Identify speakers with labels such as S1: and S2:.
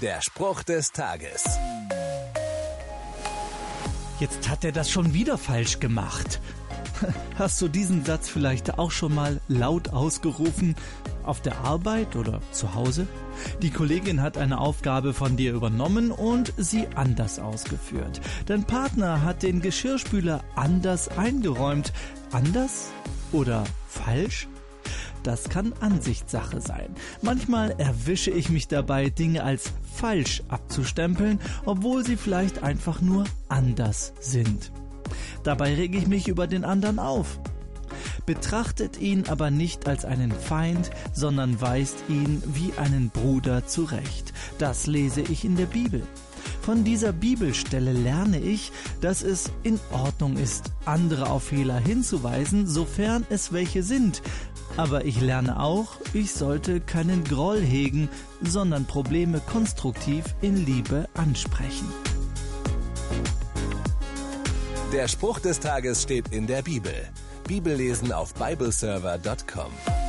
S1: Der Spruch des Tages.
S2: Jetzt hat er das schon wieder falsch gemacht. Hast du diesen Satz vielleicht auch schon mal laut ausgerufen? Auf der Arbeit oder zu Hause? Die Kollegin hat eine Aufgabe von dir übernommen und sie anders ausgeführt. Dein Partner hat den Geschirrspüler anders eingeräumt. Anders oder falsch? Das kann Ansichtssache sein. Manchmal erwische ich mich dabei, Dinge als falsch abzustempeln, obwohl sie vielleicht einfach nur anders sind. Dabei rege ich mich über den anderen auf. Betrachtet ihn aber nicht als einen Feind, sondern weist ihn wie einen Bruder zurecht. Das lese ich in der Bibel. Von dieser Bibelstelle lerne ich, dass es in Ordnung ist, andere auf Fehler hinzuweisen, sofern es welche sind. Aber ich lerne auch, ich sollte keinen Groll hegen, sondern Probleme konstruktiv in Liebe ansprechen.
S1: Der Spruch des Tages steht in der Bibel. Bibellesen auf bibleserver.com.